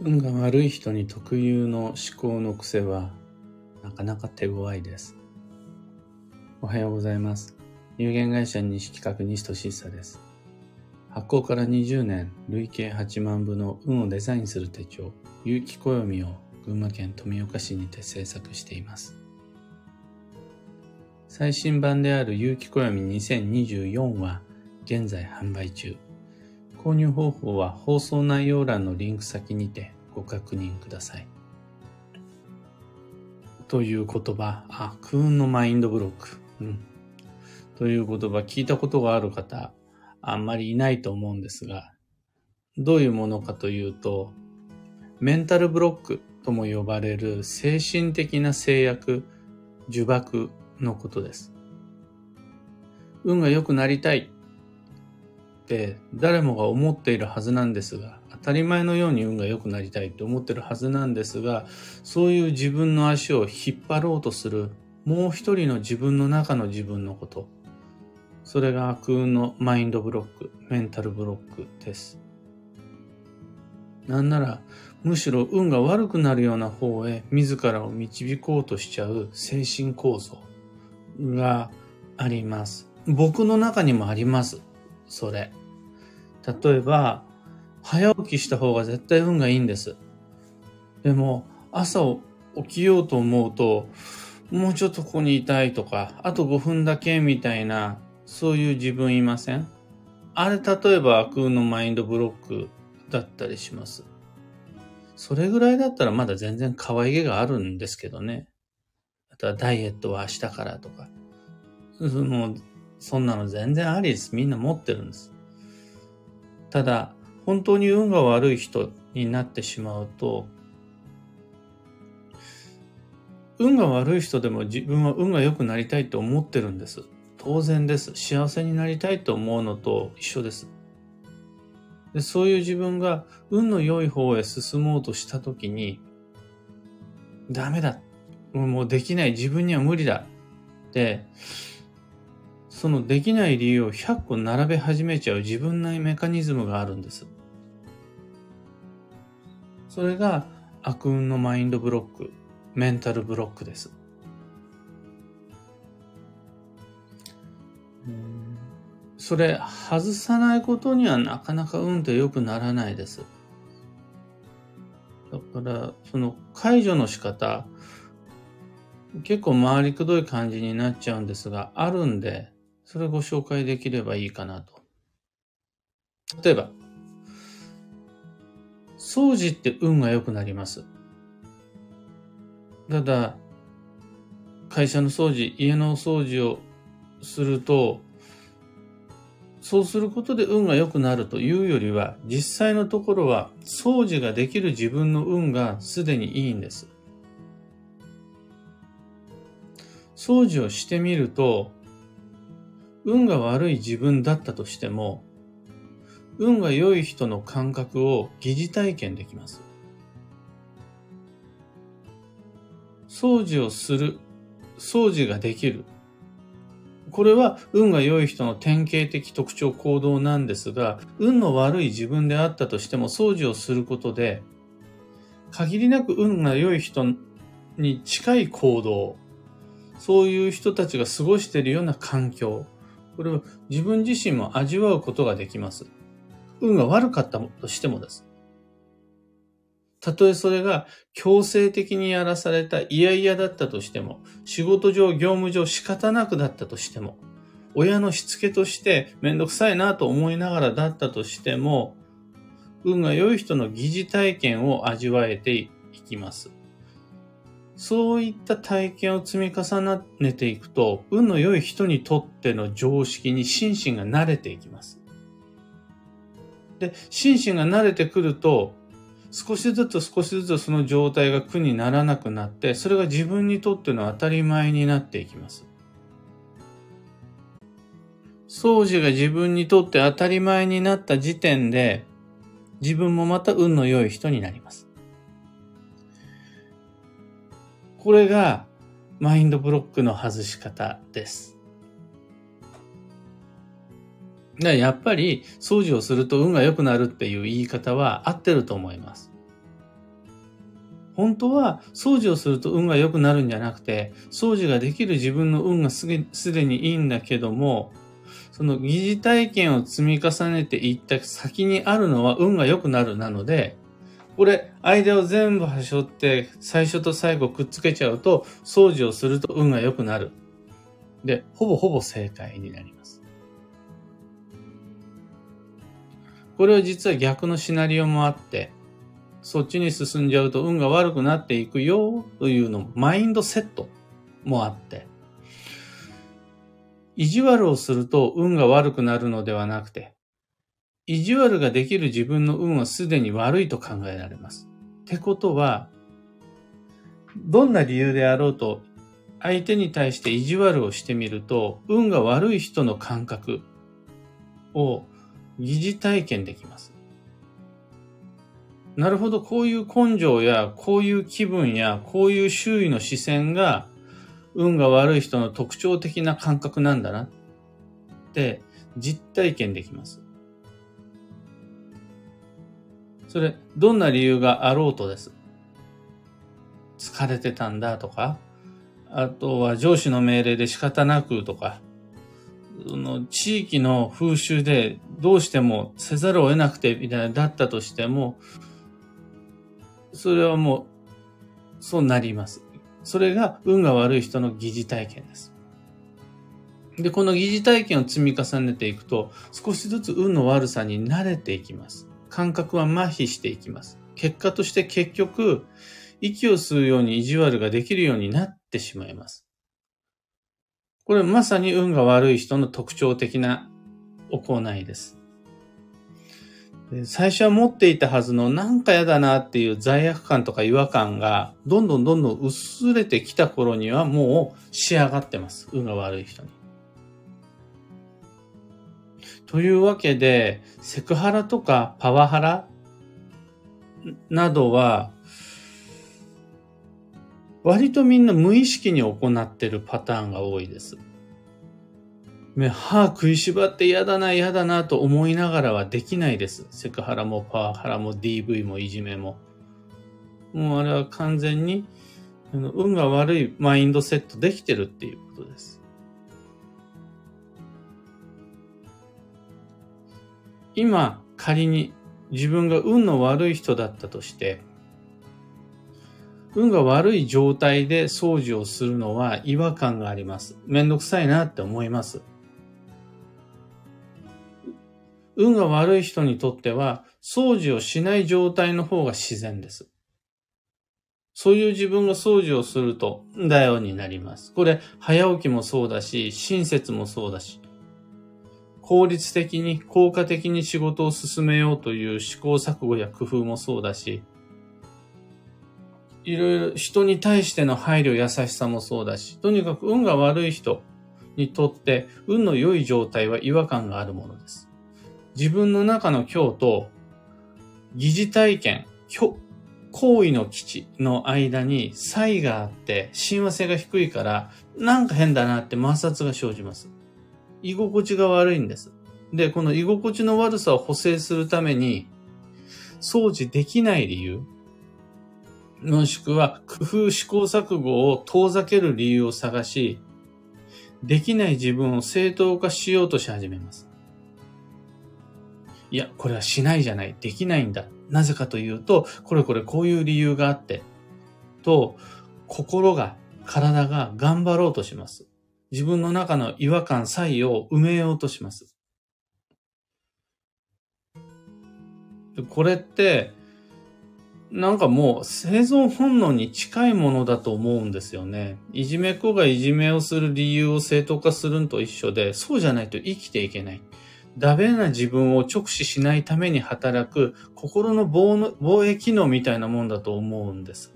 運が悪い人に特有の思考の癖はなかなか手強いです。おはようございます。有限会社西企画西俊久です。発行から20年、累計8万部の運をデザインする手帳、有機暦を群馬県富岡市にて制作しています。最新版である有機暦2024は現在販売中。購入方法は放送内容欄のリンク先にてご確認ください。という言葉、あ、空運のマインドブロック。うん。という言葉、聞いたことがある方、あんまりいないと思うんですが、どういうものかというと、メンタルブロックとも呼ばれる精神的な制約、呪縛のことです。運が良くなりたいって誰もが思っているはずなんですが、当たり前のように運が良くなりたいと思ってるはずなんですが、そういう自分の足を引っ張ろうとするもう一人の自分の中の自分のこと。それが悪運のマインドブロック、メンタルブロックです。なんなら、むしろ運が悪くなるような方へ自らを導こうとしちゃう精神構造があります。僕の中にもあります。それ。例えば、早起きした方が絶対運がいいんです。でも、朝起きようと思うと、もうちょっとここにいたいとか、あと5分だけみたいな、そういう自分いません？あれ、例えば悪運のマインドブロックだったりします。それぐらいだったらまだ全然可愛げがあるんですけどね。あとはダイエットは明日からとか。もうそんなの全然ありです。みんな持ってるんです。ただ、本当に運が悪い人になってしまうと、運が悪い人でも自分は運が良くなりたいと思ってるんです。当然です。幸せになりたいと思うのと一緒です。でそういう自分が運の良い方へ進もうとしたときに、ダメだ。もうできない。自分には無理だ。で、そのできない理由を100個並べ始めちゃう自分内メカニズムがあるんです。それが悪運のマインドブロック、メンタルブロックです。それ外さないことにはなかなか運って良くならないです。だから、その解除の仕方、結構回りくどい感じになっちゃうんですが、あるんで、それをご紹介できればいいかなと。例えば、掃除って運が良くなります。ただ、会社の掃除、家の掃除をすると、そうすることで運が良くなるというよりは、実際のところは掃除ができる自分の運がすでにいいんです。掃除をしてみると、運が悪い自分だったとしても、運が良い人の感覚を疑似体験できます。掃除をする、掃除ができる。これは運が良い人の典型的特徴行動なんですが、運の悪い自分であったとしても掃除をすることで、限りなく運が良い人に近い行動、そういう人たちが過ごしているような環境、これを自分自身も味わうことができます。運が悪かったとしてもです。たとえそれが強制的にやらされた嫌々だったとしても、仕事上、業務上仕方なくだったとしても、親のしつけとしてめんどくさいなと思いながらだったとしても、運が良い人の疑似体験を味わえていきます。そういった体験を積み重ねていくと、運の良い人にとっての常識に心身が慣れていきます。で、心身が慣れてくると、少しずつ少しずつその状態が苦にならなくなって、それが自分にとっての当たり前になっていきます。掃除が自分にとって当たり前になった時点で、自分もまた運の良い人になります。これがマインドブロックの外し方です。だやっぱり掃除をすると運が良くなるっていう言い方は合ってると思います。本当は掃除をすると運が良くなるんじゃなくて、掃除ができる自分の運がすでにいいんだけども、その疑似体験を積み重ねていった先にあるのは運が良くなるなので、これ、間を全部端折って、最初と最後くっつけちゃうと、掃除をすると運が良くなる。で、ほぼほぼ正解になります。これは実は逆のシナリオもあって、そっちに進んじゃうと運が悪くなっていくよというの、マインドセットもあって、意地悪をすると運が悪くなるのではなくて、意地悪ができる自分の運はすでに悪いと考えられます。ってことは、どんな理由であろうと、相手に対して意地悪をしてみると、運が悪い人の感覚を疑似体験できます。なるほど、こういう根性や、こういう気分や、こういう周囲の視線が、運が悪い人の特徴的な感覚なんだなって実体験できます。それ、どんな理由があろうとです。疲れてたんだとか、あとは上司の命令で仕方なくとか、その地域の風習でどうしてもせざるを得なくてみたいなだったとしても、それはもう、そうなります。それが運が悪い人の疑似体験です。で、この疑似体験を積み重ねていくと、少しずつ運の悪さに慣れていきます。感覚は麻痺していきます。結果として結局、息を吸うように意地悪ができるようになってしまいます。これまさに運が悪い人の特徴的な行いです。最初は持っていたはずのなんか嫌だなっていう罪悪感とか違和感がどんどんどんどん薄れてきた頃にはもう仕上がってます。運が悪い人に。というわけで、セクハラとかパワハラなどは、割とみんな無意識に行ってるパターンが多いです。歯食いしばって嫌だな嫌だなと思いながらはできないです。セクハラもパワハラも DV もいじめも。もうあれは完全に運が悪いマインドセットできてるっていうことです。今、仮に自分が運の悪い人だったとして、運が悪い状態で掃除をするのは違和感があります。めんどくさいなって思います。運が悪い人にとっては、掃除をしない状態の方が自然です。そういう自分が掃除をすると、だよになります。これ、早起きもそうだし、親切もそうだし、効率的に、効果的に仕事を進めようという試行錯誤や工夫もそうだし、いろいろ人に対しての配慮、優しさもそうだし、とにかく運が悪い人にとって、運の良い状態は違和感があるものです。自分の中の今日と、疑似体験、行為の基地の間に差異があって、親和性が低いから、なんか変だなって摩擦が生じます。居心地が悪いんです。で、この居心地の悪さを補正するために、掃除できない理由、もしくは工夫試行錯誤を遠ざける理由を探し、できない自分を正当化しようとし始めます。いや、これはしないじゃない。できないんだ。なぜかというと、これこれこういう理由があって、と、心が、体が頑張ろうとします。自分の中の違和感、差異を埋めようとします。これって、なんかもう生存本能に近いものだと思うんですよね。いじめっ子がいじめをする理由を正当化するのと一緒で、そうじゃないと生きていけない。ダメな自分を直視しないために働く心の防衛機能みたいなもんだと思うんです。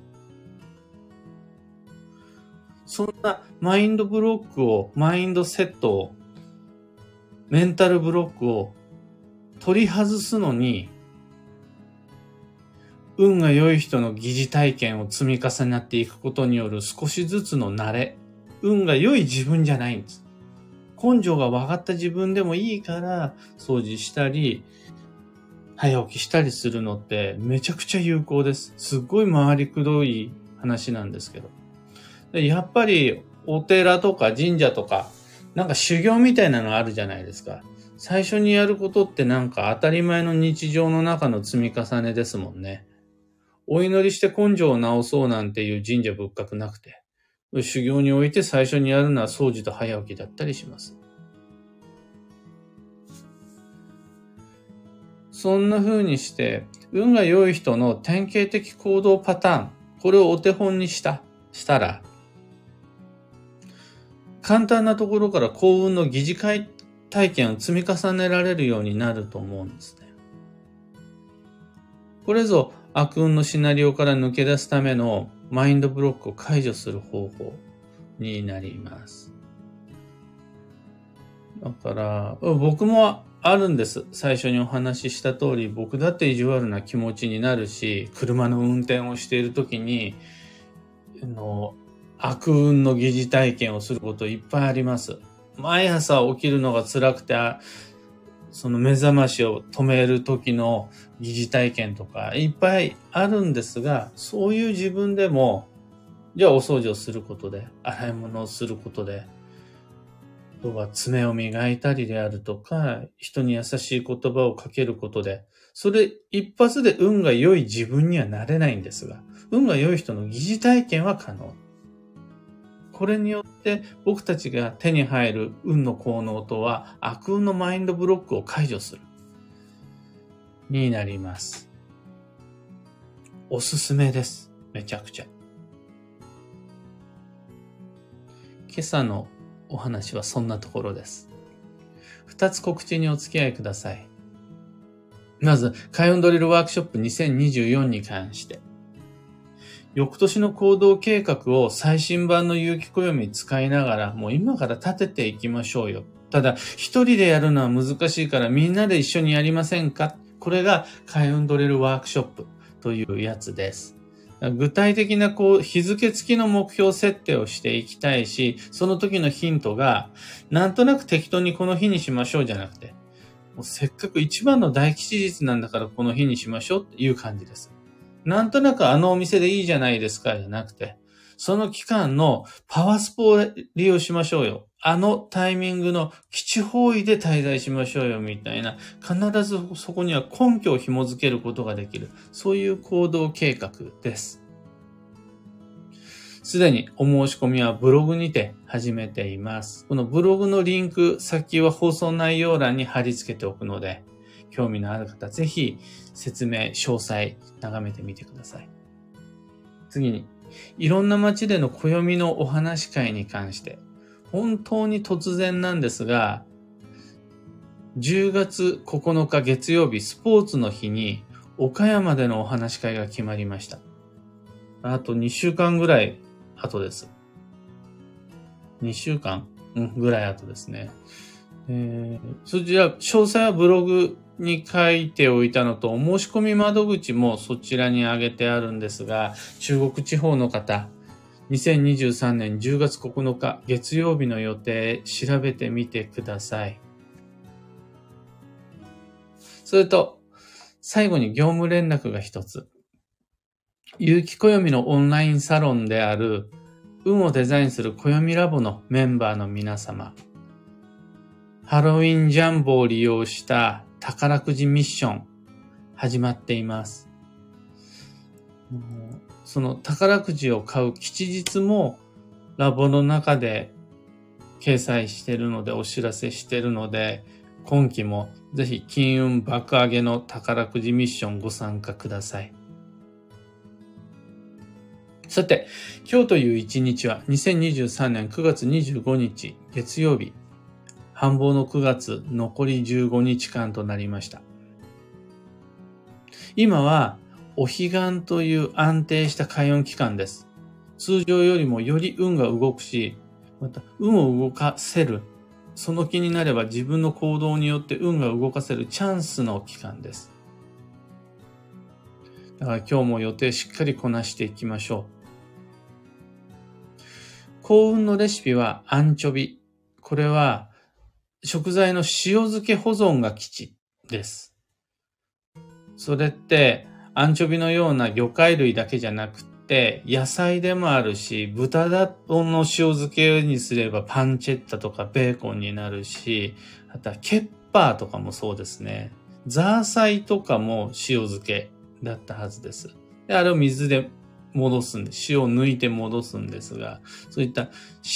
そんなマインドブロックを、マインドセットを、メンタルブロックを取り外すのに、運が良い人の疑似体験を積み重なっていくことによる少しずつの慣れ、運が良い自分じゃないんです。根性が分かった自分でもいいから掃除したり、早起きしたりするのってめちゃくちゃ有効です。すっごい回りくどい話なんですけど。やっぱりお寺とか神社とか、なんか修行みたいなのあるじゃないですか。最初にやることってなんか当たり前の日常の中の積み重ねですもんね。お祈りして根性を直そうなんていう神社仏閣なくて、修行において最初にやるのは掃除と早起きだったりします。そんな風にして、運が良い人の典型的行動パターン、これをお手本にした、したら、簡単なところから幸運の疑似会体験を積み重ねられるようになると思うんですね。これぞ悪運のシナリオから抜け出すためのマインドブロックを解除する方法になります。だから、僕もあるんです。最初にお話しした通り、僕だって意地悪な気持ちになるし、車の運転をしている時に、の悪運の疑似体験をすることいっぱいあります。毎朝起きるのが辛くて、その目覚ましを止める時の疑似体験とかいっぱいあるんですが、そういう自分でも、じゃあお掃除をすることで、洗い物をすることで、あとは爪を磨いたりであるとか、人に優しい言葉をかけることで、それ一発で運が良い自分にはなれないんですが、運が良い人の疑似体験は可能。これによって僕たちが手に入る運の効能とは悪運のマインドブロックを解除する。になります。おすすめです。めちゃくちゃ。今朝のお話はそんなところです。二つ告知にお付き合いください。まず、開運ドリルワークショップ2024に関して。翌年の行動計画を最新版の有機暦使いながら、もう今から立てていきましょうよ。ただ、一人でやるのは難しいからみんなで一緒にやりませんか？これが開運ドリルワークショップというやつです。具体的なこう日付付きの目標設定をしていきたいし、その時のヒントが、なんとなく適当にこの日にしましょうじゃなくて、もうせっかく一番の大吉日なんだからこの日にしましょうっていう感じです。なんとなくあのお店でいいじゃないですかじゃなくて、その期間のパワースポを利用しましょうよ。あのタイミングの基地方位で滞在しましょうよみたいな、必ずそこには根拠を紐づけることができる。そういう行動計画です。すでにお申し込みはブログにて始めています。このブログのリンク先は放送内容欄に貼り付けておくので、興味のある方、ぜひ説明、詳細、眺めてみてください。次に、いろんな街での暦のお話会に関して、本当に突然なんですが、10月9日月曜日スポーツの日に岡山でのお話し会が決まりました。あと2週間ぐらい後です。2週間、うん、ぐらい後ですね。えー、そちら、詳細はブログに書いておいたのと、お申し込み窓口もそちらに挙げてあるんですが、中国地方の方、2023年10月9日月曜日の予定調べてみてください。それと、最後に業務連絡が一つ。有機暦のオンラインサロンである、運をデザインする暦ラボのメンバーの皆様。ハロウィンジャンボを利用した宝くじミッション始まっています。その宝くじを買う吉日もラボの中で掲載しているのでお知らせしてるので今期もぜひ金運爆上げの宝くじミッションご参加ください。さて、今日という一日は2023年9月25日月曜日、繁忙の9月残り15日間となりました。今はお彼岸という安定した開運期間です。通常よりもより運が動くし、また運を動かせる。その気になれば自分の行動によって運が動かせるチャンスの期間です。だから今日も予定しっかりこなしていきましょう。幸運のレシピはアンチョビ。これは食材の塩漬け保存が基地です。それって、アンチョビのような魚介類だけじゃなくて、野菜でもあるし、豚だの塩漬けにすればパンチェッタとかベーコンになるし、あとはケッパーとかもそうですね。ザーサイとかも塩漬けだったはずです。で、あれを水で戻すんで、塩を抜いて戻すんですが、そういった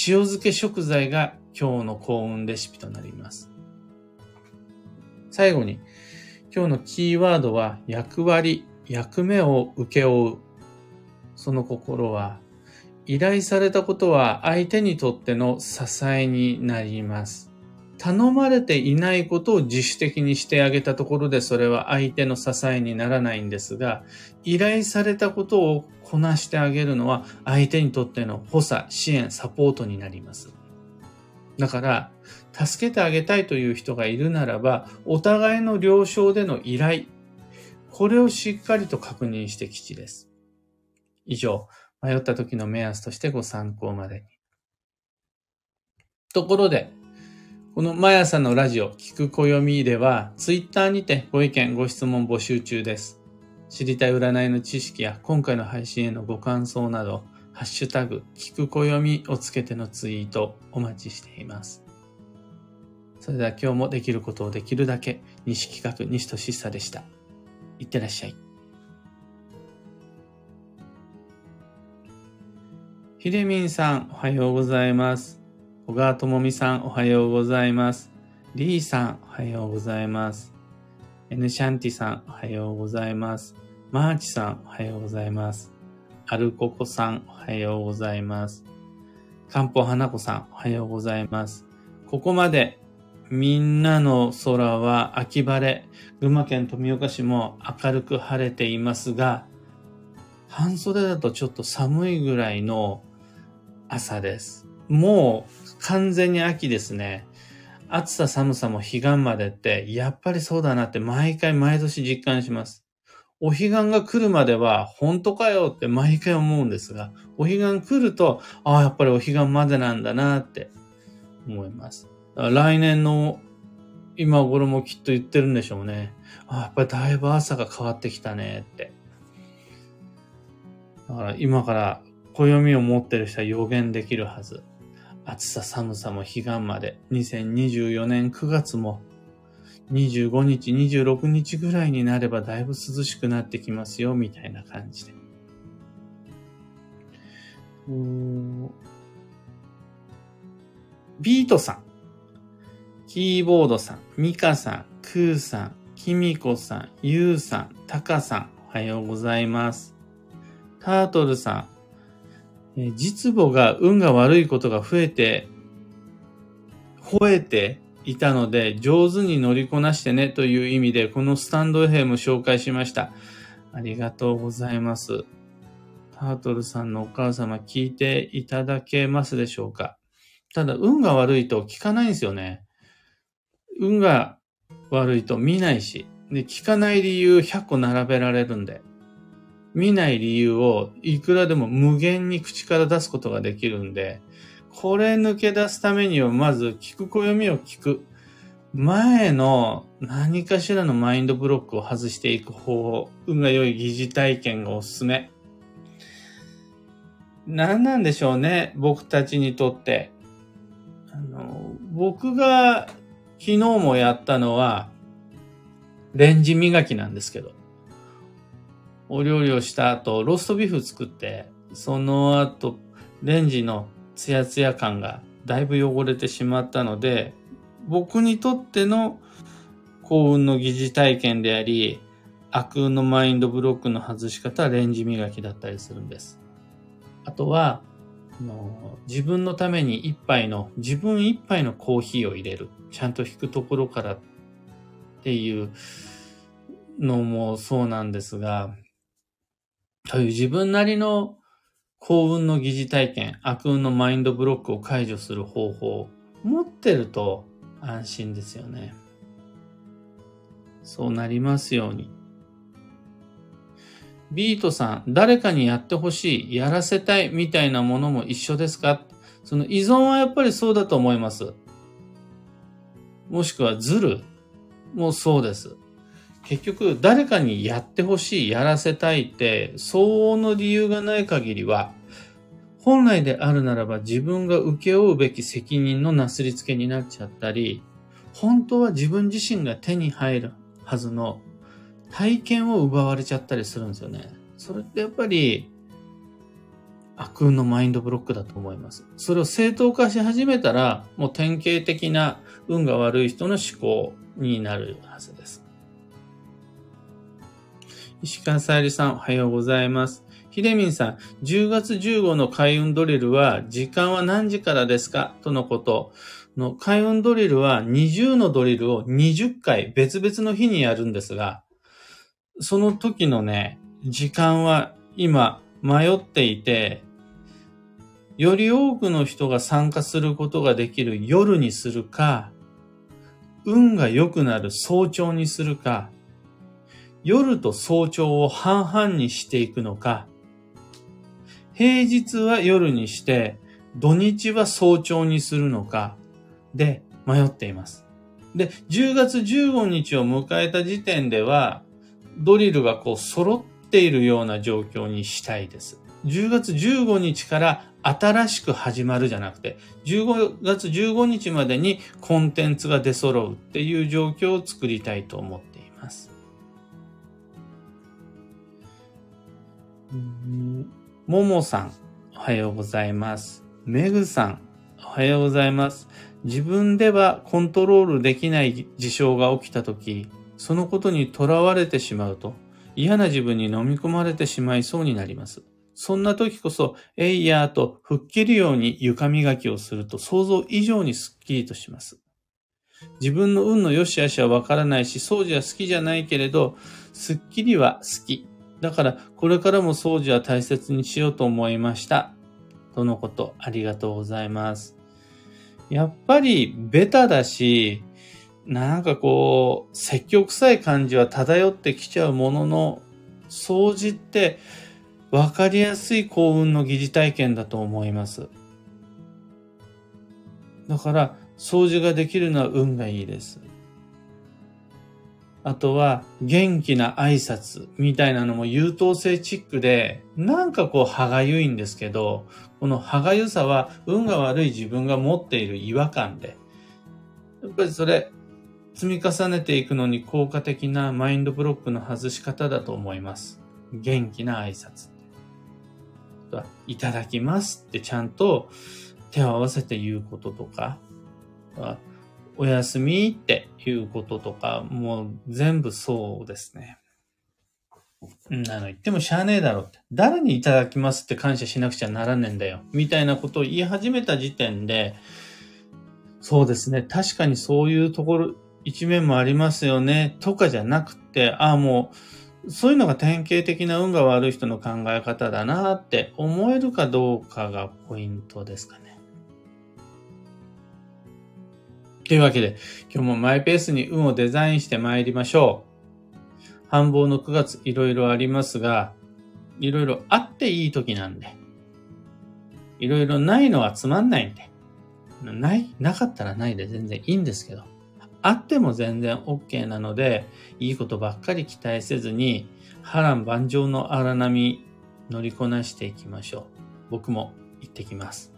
塩漬け食材が今日の幸運レシピとなります。最後に、今日のキーワードは役割、役目を受け負う。その心は、依頼されたことは相手にとっての支えになります。頼まれていないことを自主的にしてあげたところでそれは相手の支えにならないんですが、依頼されたことをこなしてあげるのは相手にとっての補佐、支援、サポートになります。だから、助けてあげたいという人がいるならば、お互いの了承での依頼、これをしっかりと確認して基地です。以上、迷った時の目安としてご参考までに。ところで、この毎朝のラジオ、聞く暦では、ツイッターにてご意見、ご質問募集中です。知りたい占いの知識や今回の配信へのご感想など、ハッシュタグ、聞く暦をつけてのツイートお待ちしています。それでは今日もできることをできるだけ、西企画西俊久でした。いってらっしゃい。ひでみんさん、おはようございます。小川智美さん、おはようございます。リーさん、おはようございます。エヌシャンティさん、おはようございます。マーチさん、おはようございます。アルココさん、おはようございます。かんぽ花子さん、おはようございます。ここまで、みんなの空は秋晴れ、群馬県富岡市も明るく晴れていますが、半袖だとちょっと寒いぐらいの朝です。もう完全に秋ですね。暑さ寒さも彼岸までって、やっぱりそうだなって毎回毎年実感します。お彼岸が来るまでは本当かよって毎回思うんですが、お彼岸来ると、ああ、やっぱりお彼岸までなんだなって思います。来年の今頃もきっと言ってるんでしょうね。ああ、やっぱりだいぶ朝が変わってきたねって。だから今から暦を持ってる人は予言できるはず。暑さ寒さも彼岸まで、2024年9月も、25日、26日ぐらいになればだいぶ涼しくなってきますよ、みたいな感じで。ビートさん、キーボードさん、ミカさん、クーさん、キミコさん、ユウさん、タカさん、おはようございます。タートルさん、実母が運が悪いことが増えて、吠えていたので、上手に乗りこなしてねという意味で、このスタンド FM 紹介しました。ありがとうございます。タートルさんのお母様聞いていただけますでしょうか？ただ、運が悪いと聞かないんですよね。運が悪いと見ないし、で、聞かない理由100個並べられるんで。見ない理由をいくらでも無限に口から出すことができるんで、これ抜け出すためにはまず聞く暦を聞く。前の何かしらのマインドブロックを外していく方法、運が良い疑似体験がおすすめ。何なんでしょうね、僕たちにとって。あの、僕が昨日もやったのは、レンジ磨きなんですけど。お料理をした後、ローストビーフ作って、その後、レンジのツヤツヤ感がだいぶ汚れてしまったので、僕にとっての幸運の疑似体験であり、悪運のマインドブロックの外し方はレンジ磨きだったりするんです。あとは、自分のために一杯の、自分一杯のコーヒーを入れる。ちゃんと引くところからっていうのもそうなんですが、という自分なりの幸運の疑似体験、悪運のマインドブロックを解除する方法持ってると安心ですよね。そうなりますように。ビートさん、誰かにやってほしい、やらせたいみたいなものも一緒ですか？その依存はやっぱりそうだと思います。もしくはズルもそうです。結局誰かにやってほしい、やらせたいって相応の理由がない限りは、本来であるならば自分が請け負うべき責任のなすりつけになっちゃったり、本当は自分自身が手に入るはずの体験を奪われちゃったりするんですよね。それってやっぱり悪運のマインドブロックだと思います。それを正当化し始めたら、もう典型的な運が悪い人の思考になるはずです。石川さゆりさん、おはようございます。ひでみんさん、10月15の開運ドリルは、時間は何時からですか？とのこと。の開運ドリルは20のドリルを20回別々の日にやるんですが、その時のね、時間は今迷っていて、より多くの人が参加することができる夜にするか、運が良くなる早朝にするか、夜と早朝を半々にしていくのか、平日は夜にして、土日は早朝にするのか、で迷っています。で、10月15日を迎えた時点では、ドリルがこう揃っているような状況にしたいです。10月15日から新しく始まるじゃなくて、15月15日までにコンテンツが出揃うっていう状況を作りたいと思っています。ももさん、おはようございます。めぐさん、おはようございます。自分ではコントロールできない事象が起きたとき、そのことにとらわれてしまうと、嫌な自分に飲み込まれてしまいそうになります。そんな時こそ、えいやーと吹っ切るように床磨きをすると想像以上にスッキリとします。自分の運の良し悪しはわからないし、掃除は好きじゃないけれど、スッキリは好き。だから、これからも掃除は大切にしようと思いました。とのこと、ありがとうございます。やっぱり、ベタだし、なんかこう、積極臭い感じは漂ってきちゃうものの、掃除って分かりやすい幸運の疑似体験だと思います。だから、掃除ができるのは運がいいです。あとは、元気な挨拶みたいなのも優等生チックで、なんかこう歯がゆいんですけど、この歯がゆさは運が悪い自分が持っている違和感で、やっぱりそれ、積み重ねていくのに効果的なマインドブロックの外し方だと思います。元気な挨拶。いただきますってちゃんと手を合わせて言うこととか、おやすみっていうこととか、もう全部そうですね。なの言ってもしゃあねえだろって。誰にいただきますって感謝しなくちゃならねえんだよ。みたいなことを言い始めた時点で、そうですね。確かにそういうところ、一面もありますよね。とかじゃなくて、ああ、もう、そういうのが典型的な運が悪い人の考え方だなって思えるかどうかがポイントですかね。というわけで、今日もマイペースに運をデザインして参りましょう。繁忙の9月いろいろありますが、いろいろあっていい時なんで、いろいろないのはつまんないんで、ない、なかったらないで全然いいんですけど、あっても全然 OK なので、いいことばっかり期待せずに、波乱万丈の荒波乗りこなしていきましょう。僕も行ってきます。